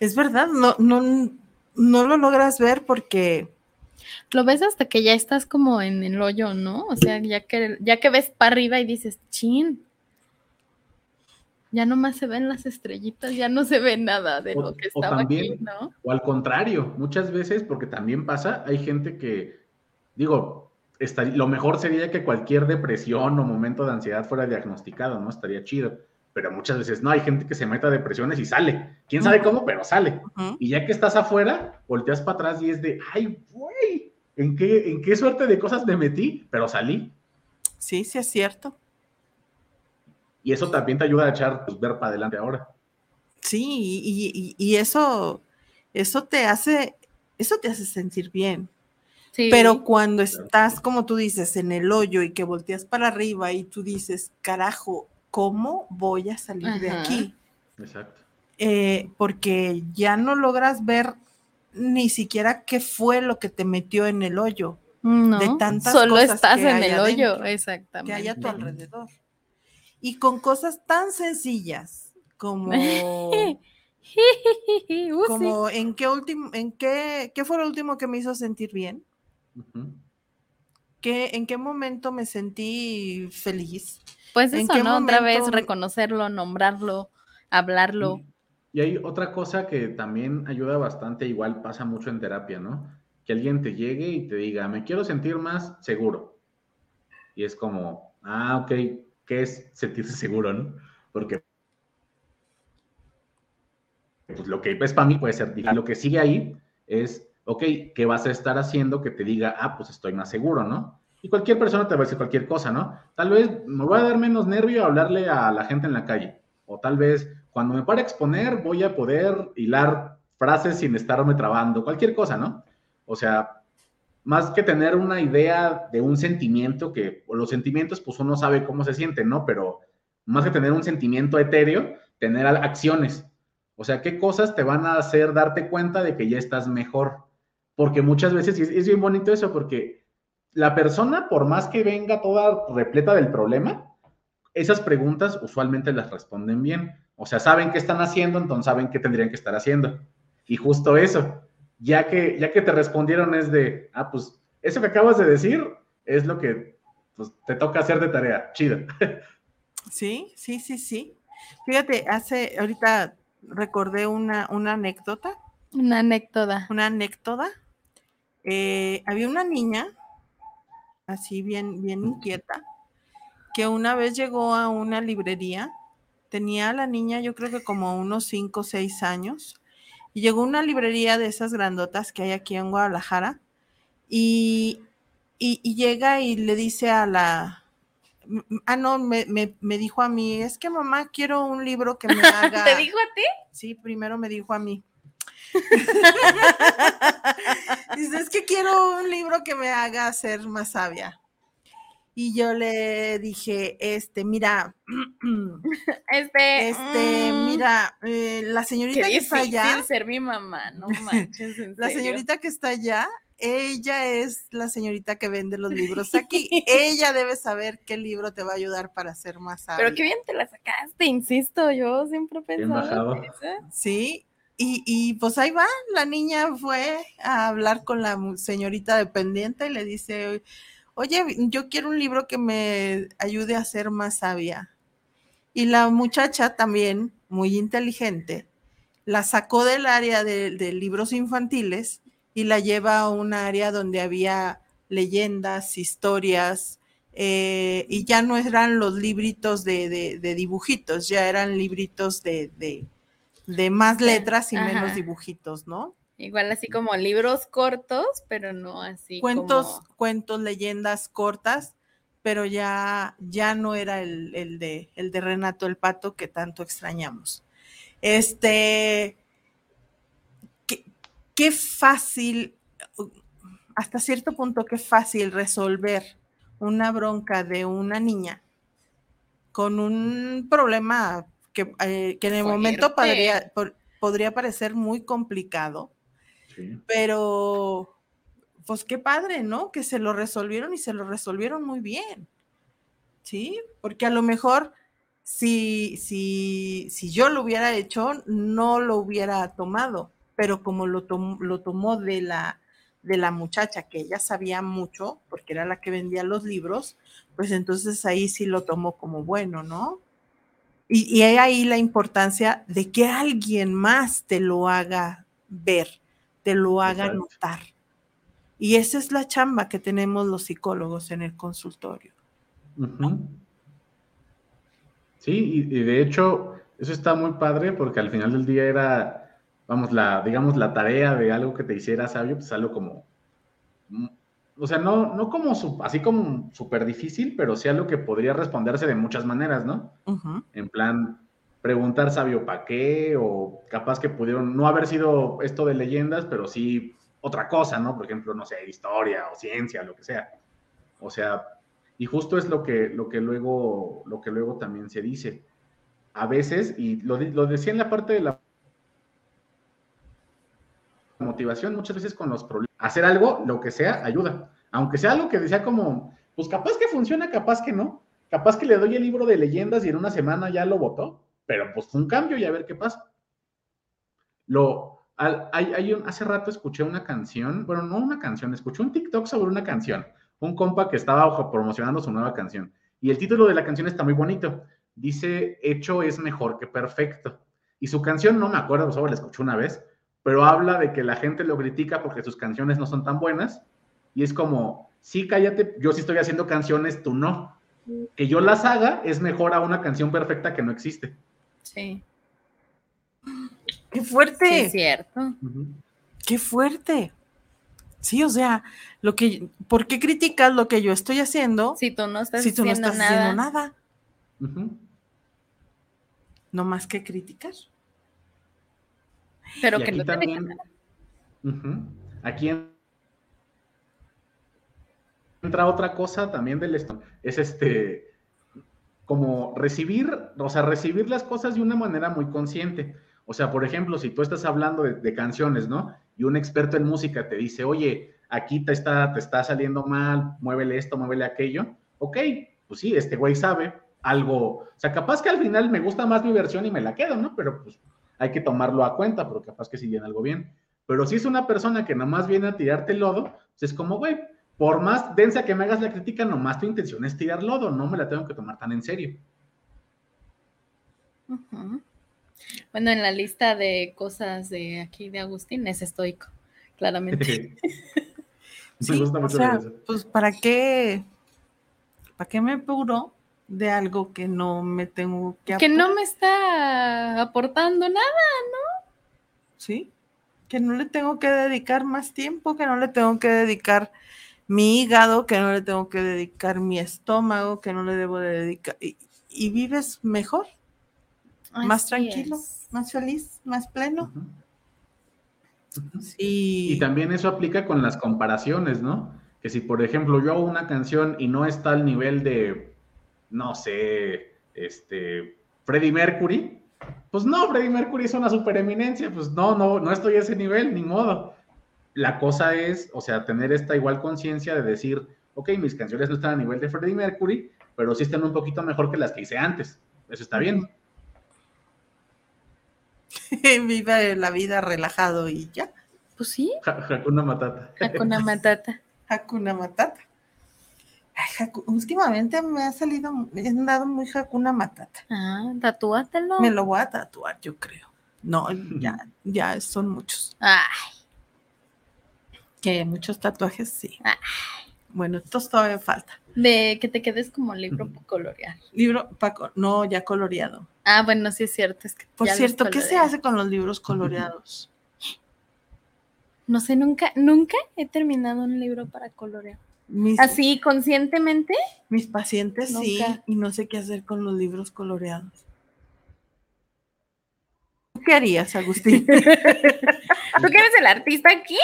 Es verdad, no, no, no lo logras ver porque Lo ves hasta que ya estás como en el hoyo, ¿no? O sea, ya que, ya que ves para arriba y dices, chin. Ya nomás se ven las estrellitas, ya no se ve nada de O- lo que estaba aquí, también- ¿no? O al contrario, muchas veces, porque también pasa, hay gente que digo, estaría- lo mejor sería que cualquier depresión o momento de ansiedad fuera diagnosticado, ¿no? Estaría chido. Pero muchas veces no, hay gente que se mete a depresiones y sale. ¿Quién sabe cómo? Pero sale. Ujú. Y ya que estás afuera, volteas para atrás y es de, ay, güey, ¿en qué, ¿en qué suerte de cosas me metí? Pero salí. Sí, sí es cierto. Y eso también te ayuda a echar, pues, ver para adelante ahora. Sí, y, y- y eso, eso te hace, eso te hace sentir bien. Sí. Pero cuando estás, como tú dices, en el hoyo y que volteas para arriba y tú dices, carajo, ¿cómo voy a salir de aquí? Exacto. Eh, porque ya no logras ver ni siquiera qué fue lo que te metió en el hoyo no, de tantas solo cosas estás que en hay el hoyo, adentro, exactamente. que hay a tu alrededor. Y con cosas tan sencillas como, [laughs] Uh, sí. como en qué último, en qué, qué fue lo último que me hizo sentir bien, Ujú. ¿Qué, en qué momento me sentí feliz. Pues ¿en eso, ¿no? Otra vez reconocerlo, nombrarlo, hablarlo. Y, hay otra cosa que también ayuda bastante, igual pasa mucho en terapia, ¿no? Que alguien te llegue y te diga, me quiero sentir más seguro. Y es como, ah, ok, ¿qué es sentirse seguro, no? Porque pues, lo que es para mí puede ser, lo que sigue ahí es, ok, ¿qué vas a estar haciendo que te diga, ah, pues estoy más seguro, ¿no? Y cualquier persona te va a decir cualquier cosa, ¿no? Tal vez me voy a dar menos nervio a hablarle a la gente en la calle. O tal vez cuando me pare a exponer voy a poder hilar frases sin estarme trabando, cualquier cosa, ¿no? O sea, más que tener una idea de un sentimiento, que o los sentimientos, pues uno sabe cómo se sienten, ¿no? Pero más que tener un sentimiento etéreo, tener acciones. O sea, ¿qué cosas te van a hacer darte cuenta de que ya estás mejor? Porque muchas veces, y es bien bonito eso, porque la persona, por más que venga toda repleta del problema, esas preguntas usualmente las responden bien. O sea, saben qué están haciendo, entonces saben qué tendrían que estar haciendo. Y justo eso, ya que, ya que te respondieron es de, ah, pues eso que acabas de decir es lo que pues, te toca hacer de tarea. Chido. [laughs] Sí, sí, sí, sí. Fíjate, hace, ahorita recordé una, una anécdota, Una anécdota. una anécdota. Eh, había una niña, así bien, bien inquieta, que una vez llegó a una librería, tenía la niña yo creo que como unos 5 o 6 años, y llegó a una librería de esas grandotas que hay aquí en Guadalajara, y, y- y llega y le dice a la... Ah, no, me, me- me dijo a mí, es que mamá, quiero un libro que me [laughs] haga... ¿Te dijo a ti? Sí, primero me dijo a mí. [laughs] Dice, es que quiero un libro que me haga ser más sabia. Y yo le dije, este, mira, [laughs] Este, este, mm, mira, eh, la señorita que está allá, ser mi mamá, no [laughs] manches, en la serio. señorita que está allá, ella es la señorita que vende los libros aquí. ella debe saber qué libro te va a ayudar para ser más sabia. Pero qué bien te la sacaste, insisto, yo siempre eso. Sí, y, y pues ahí va, la niña fue a hablar con la señorita dependiente y le dice, oye, yo quiero un libro que me ayude a ser más sabia. Y la muchacha también, muy inteligente, la sacó del área de, libros infantiles y la lleva a un área donde había leyendas, historias, eh, y ya no eran los libritos de dibujitos, ya eran libritos de, de- más letras y menos dibujitos, ¿no? Igual así como libros cortos, pero no así Cuentos, como- cuentos, leyendas cortas, pero ya, ya no era el, el de, el de Renato el Pato que tanto extrañamos. Este, qué, qué fácil, hasta cierto punto, qué fácil resolver una bronca de una niña con un problema que, eh, que en el momento podría, por- podría parecer muy complicado, Sí. pero pues qué padre, ¿no? Que se lo resolvieron y se lo resolvieron muy bien. ¿Sí? Porque a lo mejor si, si, si yo lo hubiera hecho, no lo hubiera tomado, pero como lo, tom- lo tomó de la, de la muchacha, que ella sabía mucho, porque era la que vendía los libros, pues entonces ahí sí lo tomó como bueno, ¿no? Y, y hay ahí la importancia de que alguien más te lo haga ver, te lo haga Exacto. notar. Y esa es la chamba que tenemos los psicólogos en el consultorio. Sí, y, y de hecho, eso está muy padre porque al final del día era, vamos, la, digamos, la tarea de algo que te hiciera sabio, pues algo como, o sea, no, no como su- así como súper difícil, pero sí algo que podría responderse de muchas maneras, ¿no? En plan, preguntar sabio para qué, o capaz que pudieron no haber sido esto de leyendas, pero sí otra cosa, ¿no? Por ejemplo, no sé, historia o ciencia, lo que sea. O sea, y justo es lo que, lo que, luego, lo que luego también se dice. A veces, y lo, lo decía en la parte de la motivación, muchas veces con los problemas, hacer algo, lo que sea, ayuda. Aunque sea algo que decía como, pues capaz que funciona, capaz que no. Capaz que le doy el libro de leyendas y en una semana ya lo votó, pero pues un cambio y a ver qué pasa. Lo, al- hay, hay un- hace rato escuché una canción, bueno, no una canción, escuché un TikTok sobre una canción, un compa que estaba promocionando su nueva canción. Y el título de la canción está muy bonito. Dice, hecho es mejor que perfecto. Y su canción, no me acuerdo, solo la escuché una vez, pero habla de que la gente lo critica porque sus canciones no son tan buenas. Y es como, sí, cállate, yo sí estoy haciendo canciones, tú no. Que yo las haga es mejor a una canción perfecta que no existe. Sí, ¡Qué sí, fuerte! es cierto. ¡Qué fuerte! Sí, o sea, lo que, ¿por qué criticas lo que yo estoy haciendo Si tú no estás si tú no haciendo estás nada, haciendo nada? No más que criticar. Pero Y que aquí no también, ujú, aquí en- entra otra cosa también del esto, es este, como recibir, o sea, recibir las cosas de una manera muy consciente. O sea, por ejemplo, si tú estás hablando de, de canciones, ¿no? Y un experto en música te dice, oye, aquí te está, te está saliendo mal, muévele esto, muévele aquello. Ok, pues sí, este güey sabe algo. O sea, capaz que al final me gusta más mi versión y me la quedo, ¿no? Pero pues hay que tomarlo a cuenta, porque capaz que sí viene algo bien. Pero si es una persona que nomás viene a tirarte lodo, pues es como, güey, por más densa que me hagas la crítica, nomás tu intención es tirar lodo, no me la tengo que tomar tan en serio. Ujú. Bueno, en la lista de cosas de aquí de Agustín es estoico, claramente. [laughs] me Sí, gusta o mucho sea, eso. pues ¿para qué? ¿Para qué me apuro de algo que no me tengo que que no me está aportando nada. ¿Sí? Que no le tengo que dedicar más tiempo, que no le tengo que dedicar mi hígado, que no le tengo que dedicar mi estómago, que no le debo de dedicar. Y, y vives mejor, más tranquilo, es. más feliz, más pleno. Sí. Y también eso aplica con las comparaciones, ¿no? Que si, por ejemplo, yo hago una canción y no está al nivel de, no sé, este, Freddie Mercury, pues no, Freddie Mercury es una supereminencia, pues no, no, no estoy a ese nivel, ni modo. La cosa es, o sea, tener esta igual conciencia de decir, ok, mis canciones no están a nivel de Freddie Mercury, pero sí están un poquito mejor que las que hice antes. Eso está bien. [laughs] Vive la vida relajado y ya. Pues sí, Hakuna Matata. Hakuna Matata. Hakuna Matata. Ay, últimamente me ha salido, me han dado muy Hakuna Matata. Ah, tatúatelo. Me lo voy a tatuar, yo creo. No, ya, ya son muchos. Ay, Que muchos tatuajes, sí. Ay. Bueno, estos todavía falta. de que te quedes como libro para colorear. Libro, Paco, no, ya coloreado. Ah, bueno, sí es cierto. Es que Por cierto, ¿qué se hace con los libros coloreados? No sé, nunca, nunca he terminado un libro para colorear. Mis, Así, conscientemente. mis pacientes sí, Nunca. y no sé qué hacer con los libros coloreados. ¿Tú ¿Qué harías, Agustín? [laughs] ¿Tú que eres el artista aquí?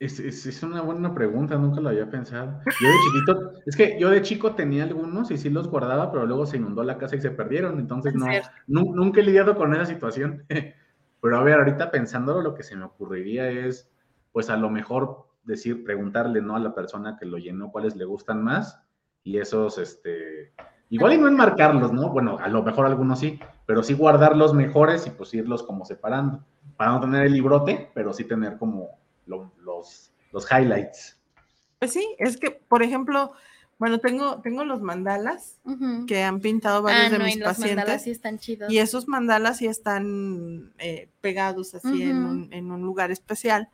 Es, es- es una buena pregunta, nunca lo había pensado. Yo de chiquito, es que yo de chico tenía algunos y sí los guardaba, pero luego se inundó la casa y se perdieron, entonces Es no, nunca he lidiado con esa situación. [laughs] Pero a ver, ahorita pensándolo, lo que se me ocurriría es, pues a lo mejor decir, preguntarle, ¿no? A la persona que lo llenó cuáles le gustan más y esos, este, igual y no enmarcarlos, ¿no? Bueno, a lo mejor algunos sí, pero sí guardar los mejores y pues irlos como separando, para no tener el librote, pero sí tener como lo- los, los highlights. Pues sí, es que, por ejemplo, bueno, tengo, tengo los mandalas que han pintado varios Ah, de no, mis y los mandalas pacientes. sí están chidos. Y esos mandalas sí están eh, pegados así en, Ujú. un, en un lugar especial.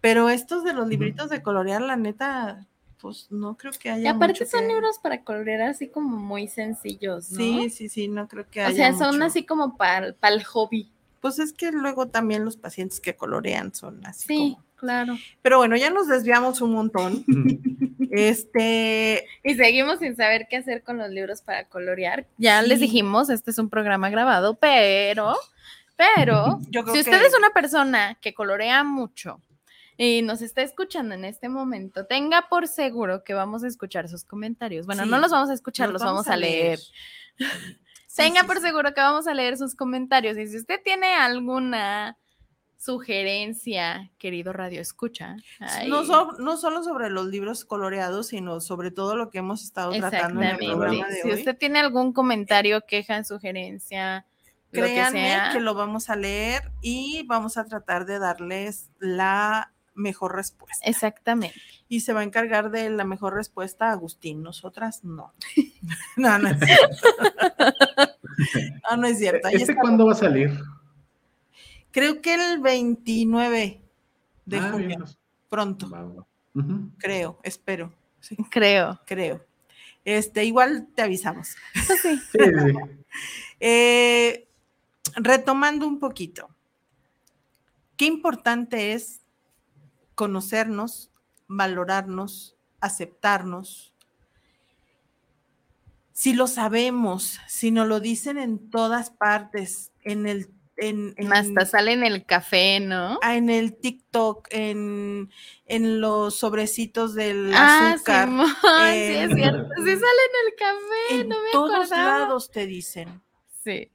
Pero estos de los libritos de colorear, la neta, pues no creo que haya. Y aparte mucho son que- libros para colorear así como muy sencillos, ¿no? Sí, sí, sí, no creo que O haya. sea, son mucho. así como para el hobby. Pues es que luego también los pacientes que colorean son así. Sí, como- claro. Pero bueno, ya nos desviamos un montón. [laughs] Este, Y seguimos sin saber qué hacer con los libros para colorear. Ya les dijimos, este es un programa grabado, pero, pero, [laughs] Yo creo si usted que- es una persona que colorea mucho y nos está escuchando en este momento, tenga por seguro que vamos a escuchar sus comentarios. Bueno, Sí, no los vamos a escuchar, los, vamos, a leer. Sí, [laughs] Tenga sí, por seguro que vamos a leer sus comentarios. Y si usted tiene alguna sugerencia, querido Radio Escucha, No, so- no solo sobre los libros coloreados, sino sobre todo lo que hemos estado tratando en el programa exactamente. de Si hoy. usted tiene algún comentario, queja, sugerencia, lo que Créanme sea, que lo vamos a leer y vamos a tratar de darles la mejor respuesta. exactamente. Y se va a encargar de la mejor respuesta Agustín, nosotras no. [laughs] no, no es cierto. no, no es cierto. Ahí ¿Este está. cuándo va a salir? Creo que el 29 de Ah, junio, bien, pronto, va, va. Ujú. creo, espero. Sí, Creo. creo. Este, igual te avisamos. Pues sí. Sí, sí, sí. Eh, retomando un poquito, qué importante es conocernos, valorarnos, aceptarnos. Si lo sabemos, si nos lo dicen en todas partes, en el, en, en- Hasta sale en el café, ¿no? ah, en el TikTok, en, en los sobrecitos del Ah, azúcar, Simón, sí, es en- cierto. Sí sale en el café, en no me todos acordaba. lados te dicen. Sí.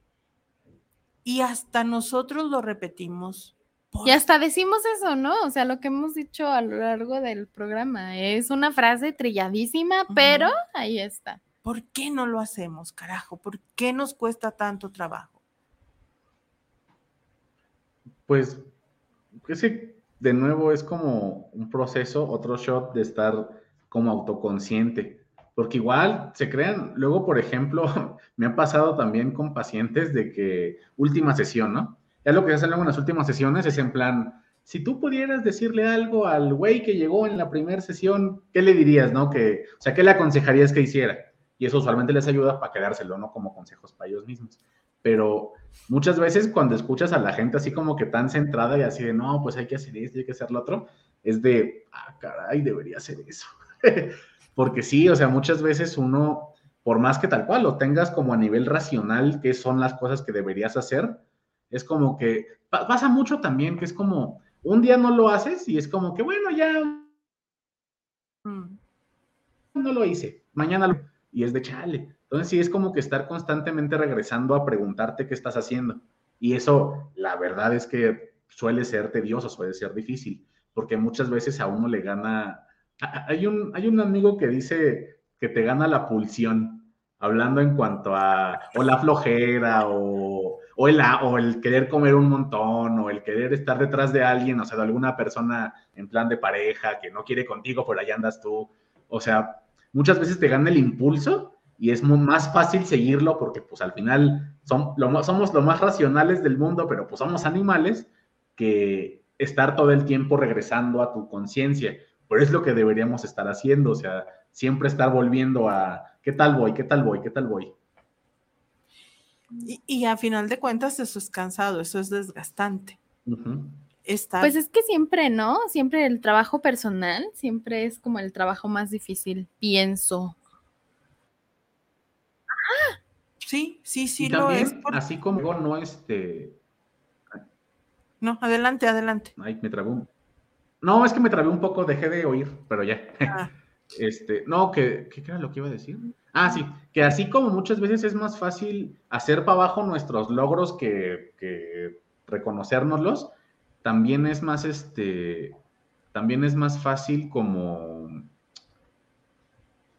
Y hasta nosotros lo repetimos. ¿Por Y hasta decimos eso, ¿no? O sea, lo que hemos dicho a lo largo del programa. Es una frase trilladísima, pero ahí está. ¿Por qué no lo hacemos, carajo? ¿Por qué nos cuesta tanto trabajo? Pues, ese de nuevo es como un proceso, otro shot de estar como autoconsciente. Porque igual se crean, luego, por ejemplo, [laughs] me ha pasado también con pacientes de que última sesión, ¿no? Ya lo que hacen luego en las últimas sesiones es en plan, si tú pudieras decirle algo al güey que llegó en la primera sesión, ¿qué le dirías, no? Que, o sea, ¿qué le aconsejarías que hiciera? Y eso usualmente les ayuda para quedárselo, ¿no? Como consejos para ellos mismos. Pero muchas veces cuando escuchas a la gente así como que tan centrada y así de, no, pues hay que hacer esto, hay que hacer lo otro, es de, ah, caray, debería hacer eso. [laughs] Porque sí, o sea, muchas veces uno, por más que tal cual lo tengas como a nivel racional, qué son las cosas que deberías hacer, es como que pa- pasa mucho también, que es como, un día no lo haces y es como que, bueno, ya Mm. no lo hice, mañana lo... Y es de chale. Entonces sí es como que estar constantemente regresando a preguntarte qué estás haciendo. Y eso, la verdad es que suele ser tedioso, suele ser difícil, porque muchas veces a uno le gana... Hay un, hay un amigo que dice que te gana la pulsión, hablando en cuanto a o la flojera o, o, el, querer comer un montón o el querer estar detrás de alguien, o sea, de alguna persona en plan de pareja que no quiere contigo, pero allá andas tú. O sea, muchas veces te gana el impulso y es más fácil seguirlo porque pues al final somos lo más racionales del mundo, pero pues somos animales que estar todo el tiempo regresando a tu conciencia. Pero es lo que deberíamos estar haciendo, o sea, siempre estar volviendo a qué tal voy, qué tal voy, qué tal voy. Y, y a final de cuentas eso es cansado, eso es desgastante. Estar, Pues es que siempre, ¿no? Siempre el trabajo personal, siempre es como el trabajo más difícil, pienso. sí, sí, sí y lo también, es. por- así como no este, No, adelante, adelante. ay, me trabé un... No, es que me trabé un poco, dejé de oír, pero ya. Ah, [laughs] Este, no, que, ¿qué era lo que iba a decir? Ah, sí, que así como muchas veces es más fácil hacer para abajo nuestros logros que, que reconocérnoslos, también es más, este, también es más fácil como,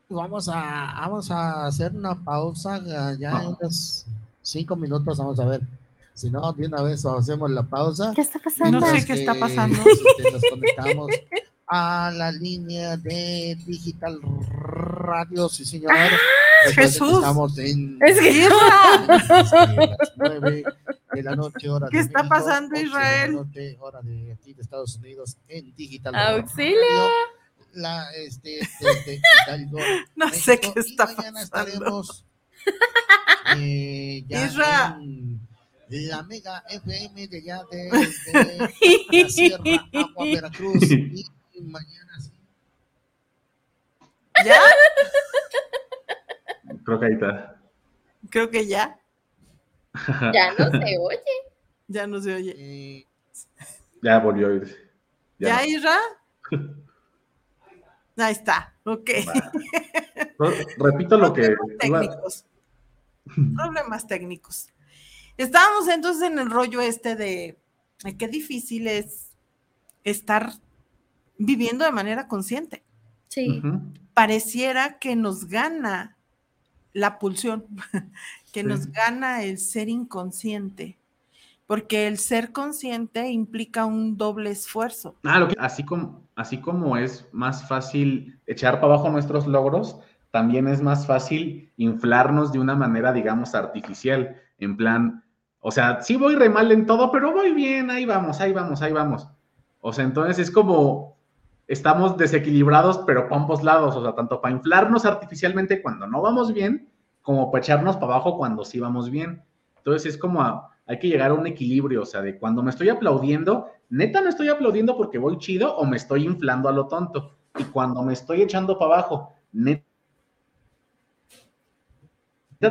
Vamos a, vamos a hacer una pausa ah, ya en unos cinco minutos, vamos a ver. Si no, de una vez hacemos la pausa. ¿Qué está pasando? No sé qué está que, pasando. este, nos conectamos [laughs] a la línea de Digital Radio, sí señor. ¡Ah! Jesús. Estamos en Es [laughs] nueve de la noche, hora ¿Qué de está México, pasando, 11 de la Israel? noche, hora de aquí de Estados Unidos en Digital. ¡Auxilio! Radio, La, este, desde Hidalgo, [laughs] No sé qué y está mañana pasando. estaremos eh, ya Isra. en la Mega FM de allá de, de la Sierra Agua Veracruz [laughs] y mañana sí. ¿Ya? Creo que ahí está. Creo que ya. [laughs] Ya no se oye. Ya no se oye. eh, Ya volvió a oírse. ¿Ya, no. Isra? [laughs] Ahí está. Ok. No, Repito lo que técnicos. Problemas técnicos. Estábamos entonces en el rollo este de, de qué difícil es estar viviendo de manera consciente. Sí. Pareciera que nos gana la pulsión, [laughs] que Sí. nos gana el ser inconsciente, porque el ser consciente implica un doble esfuerzo. Ah, lo que- así, como, así como es más fácil echar para abajo nuestros logros, también es más fácil inflarnos de una manera, digamos, artificial, en plan, o sea, sí voy re mal en todo, pero voy bien, ahí vamos, ahí vamos, ahí vamos. O sea, entonces es como, estamos desequilibrados, pero para ambos lados, o sea, tanto para inflarnos artificialmente cuando no vamos bien, como para echarnos para abajo cuando sí vamos bien. Entonces es como, hay que llegar a un equilibrio, o sea, de cuando me estoy aplaudiendo, neta me estoy aplaudiendo porque voy chido o me estoy inflando a lo tonto. Y cuando me estoy echando para abajo, neta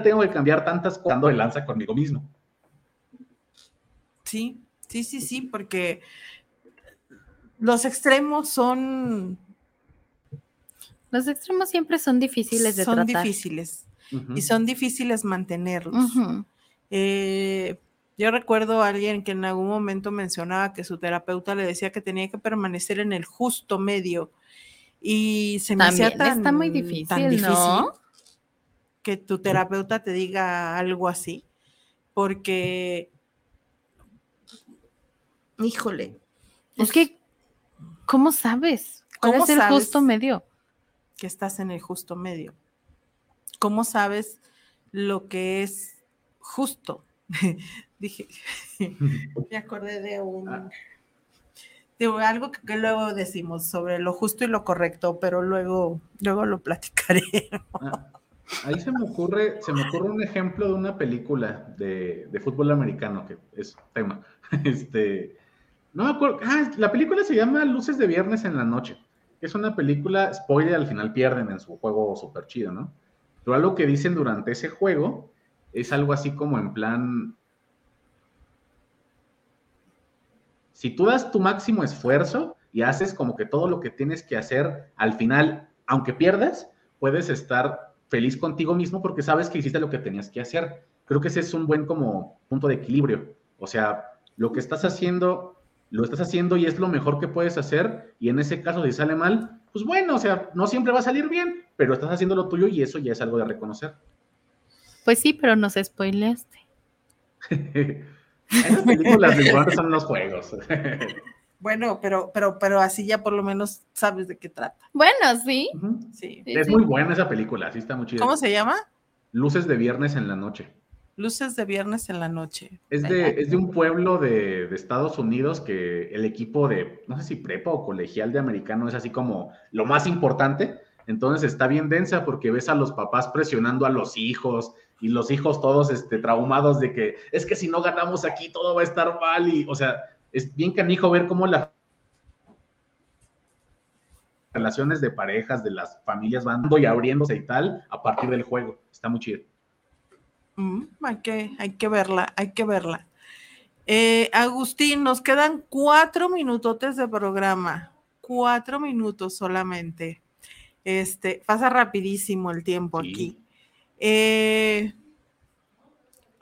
tengo que cambiar tantas cosas de lanza conmigo mismo. Sí, sí, sí, sí, porque los extremos son, Los extremos siempre son difíciles de son tratar. difíciles Ujú. y son difíciles mantenerlos. Eh, yo recuerdo a alguien que en algún momento mencionaba que su terapeuta le decía que tenía que permanecer en el justo medio y se me hacía También tan, está muy tan difícil, ¿no? que tu terapeuta te diga algo así, porque, híjole, Es que, ¿cómo sabes? ¿Cuál ¿Cómo es el sabes? justo medio? que estás en el justo medio. ¿Cómo sabes lo que es justo? [laughs] Dije, [laughs] me acordé de un Ah. de algo que, que luego decimos sobre lo justo y lo correcto, pero luego, luego lo platicaré. Ah, ahí se me ocurre, se me ocurre un ejemplo de una película de, de fútbol americano, que es tema. [laughs] Este, no me acuerdo. Ah, la película se llama Luces de Viernes en la Noche. Es una película, spoiler, al final pierden en su juego súper chido, ¿no? Pero algo que dicen durante ese juego es algo así como en plan. Si tú das tu máximo esfuerzo y haces como que todo lo que tienes que hacer, al final, aunque pierdas, puedes estar feliz contigo mismo porque sabes que hiciste lo que tenías que hacer. Creo que ese es un buen como punto de equilibrio. O sea, lo que estás haciendo, lo estás haciendo y es lo mejor que puedes hacer. Y en ese caso, si sale mal, pues bueno, o sea, no siempre va a salir bien, pero estás haciendo lo tuyo y eso ya es algo de reconocer. Pues sí, pero nos spoileaste. [laughs] Esas películas lo son los juegos. [laughs] Bueno, pero, pero, pero así ya por lo menos sabes de qué trata. Bueno, sí. Sí. sí, Es sí. muy buena esa película, sí está muy chida. ¿Cómo se llama? Luces de viernes en la noche. Luces de viernes en la noche. Es de, es de un pueblo de, de Estados Unidos que el equipo de, no sé si prepa o colegial de americano es así como lo más importante. Entonces está bien densa porque ves a los papás presionando a los hijos y los hijos todos este, traumados de que es que si no ganamos aquí todo va a estar mal y, o sea, es bien canijo ver cómo las relaciones de parejas de las familias van y abriéndose y tal a partir del juego. Está muy chido. Mm, hay, que, hay que verla, hay que verla. Eh, Agustín, nos quedan cuatro minutotes de programa. Cuatro minutos solamente. Este, pasa rapidísimo el tiempo Sí. aquí. Eh,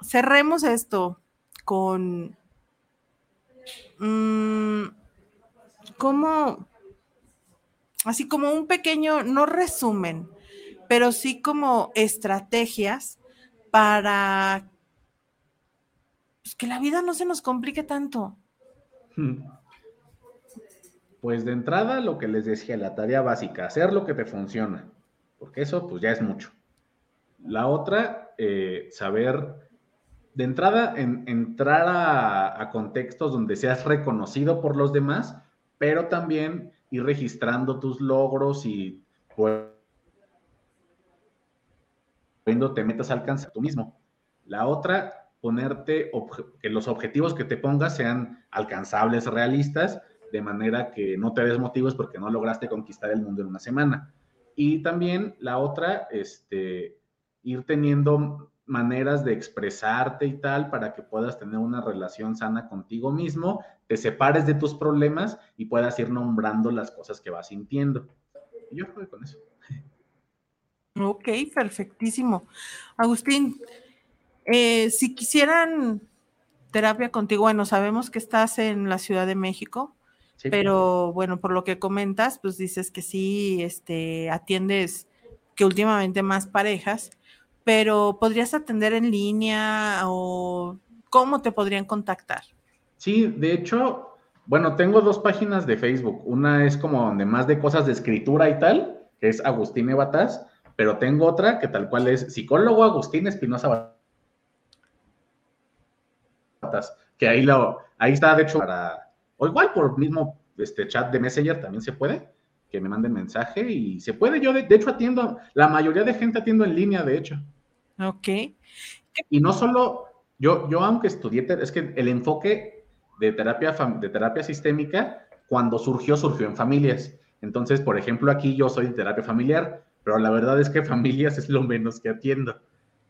cerremos esto con mm, como así como un pequeño, no resumen, pero sí como estrategias para pues, que la vida no se nos complique tanto. [laughs] Pues de entrada, lo que les decía, la tarea básica, hacer lo que te funciona, porque eso pues ya es mucho. La otra, eh, saber de entrada, en, entrar a, contextos donde seas reconocido por los demás, pero también ir registrando tus logros y pues, te metas a alcanzar tú mismo. La otra, ponerte que los objetivos que te pongas sean alcanzables, realistas, de manera que no te desmotives porque no lograste conquistar el mundo en una semana. Y también la otra, este, ir teniendo maneras de expresarte y tal para que puedas tener una relación sana contigo mismo, te separes de tus problemas y puedas ir nombrando las cosas que vas sintiendo. Y yo creo con eso. Ok, perfectísimo. Agustín, eh, si quisieran terapia contigo, bueno, sabemos que estás en la Ciudad de México, Sí. pero bueno, por lo que comentas, pues dices que sí, este, atiendes que últimamente más parejas, pero podrías atender en línea o cómo te podrían contactar. Sí, de hecho, bueno, tengo dos páginas de Facebook. Una es como donde más de cosas de escritura y tal, que es Agustín Evatas, pero tengo otra que tal cual es psicólogo Agustín Espinosa Batas, que ahí, lo, ahí está, de hecho, para, o igual por mismo este chat de Messenger también se puede, que me manden mensaje y se puede. Yo, de, de hecho, atiendo, la mayoría de gente atiendo en línea, de hecho. Ok, Y no solo, yo, yo aunque estudié, es que el enfoque de terapia, de terapia sistémica, cuando surgió, surgió en familias. Entonces, por ejemplo, aquí yo soy de terapia familiar, pero la verdad es que familias es lo menos que atiendo.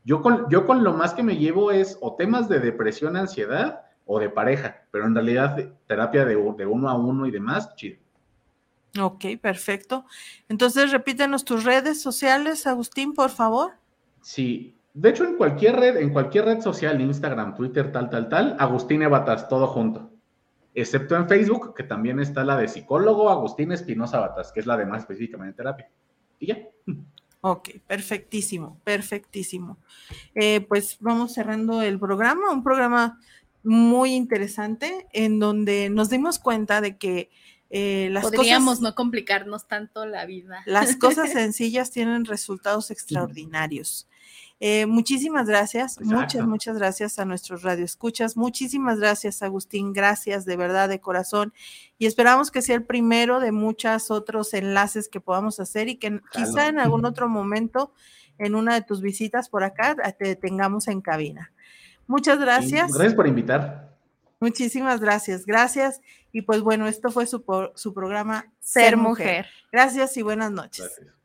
Yo con, yo con lo más que me llevo es o temas de depresión, ansiedad o de pareja, pero en realidad de- terapia de, uno a uno y demás, chido. ok, perfecto. Entonces, repítenos tus redes sociales, Agustín, por favor. Sí, de hecho en cualquier red, en cualquier red social, Instagram, Twitter, tal, tal, tal, Agustín Evatas, todo junto. Excepto en Facebook, que también está la de psicólogo Agustín Espinosa Batas, que es la de más específicamente terapia. Y ya. Ok, perfectísimo, perfectísimo. Eh, pues vamos cerrando el programa, un programa muy interesante en donde nos dimos cuenta de que eh, las Podríamos cosas, no complicarnos tanto la vida. las cosas [laughs] sencillas tienen resultados extraordinarios. Eh, muchísimas gracias, muchas, Exacto. muchas gracias a nuestros radioescuchas. Muchísimas gracias, Agustín. Gracias de verdad, de corazón. Y esperamos que sea el primero de muchos otros enlaces que podamos hacer y que quizá en algún otro momento, en una de tus visitas por acá, te tengamos en cabina. Muchas gracias. Gracias por invitar. Muchísimas gracias. Gracias. Y pues bueno, esto fue su, su programa Ser mujer. Gracias y buenas noches. Gracias.